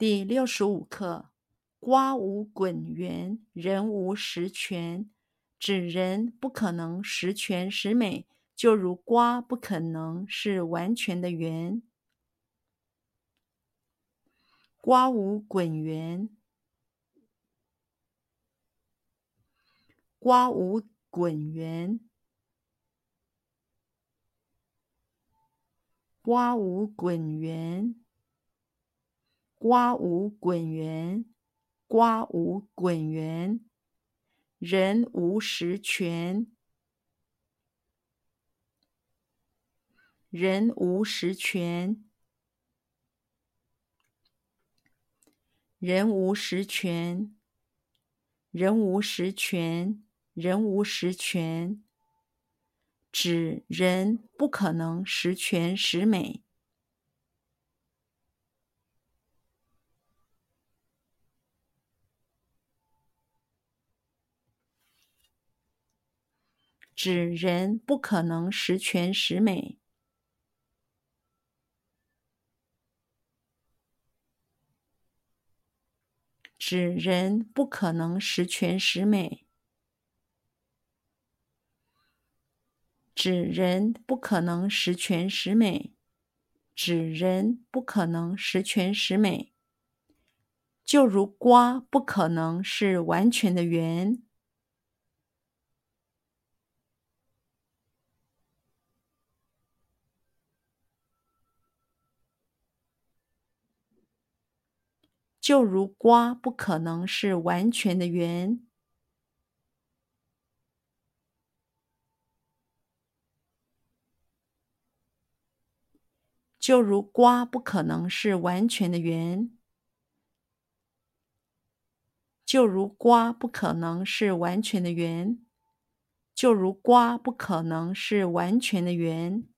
第六十五课：瓜无滚圆，人无十全。指人不可能十全十美，就如瓜不可能是完全的圆。瓜无滚圆，瓜无滚圆，瓜无滚圆。瓜无滚圆，瓜无滚圆，人无十全，人无十全，人无十全，人无十全，人无十全，指人不可能十全十美。指人不可能十全十美，指人不可能十全十美，指人不可能十全十美，指人不可能十全十美，就如瓜不可能是完全的圆。就如瓜不可能是完全的圆，就如瓜不可能是完全的圆，就如瓜不可能是完全的圆，就如瓜不可能是完全的圆。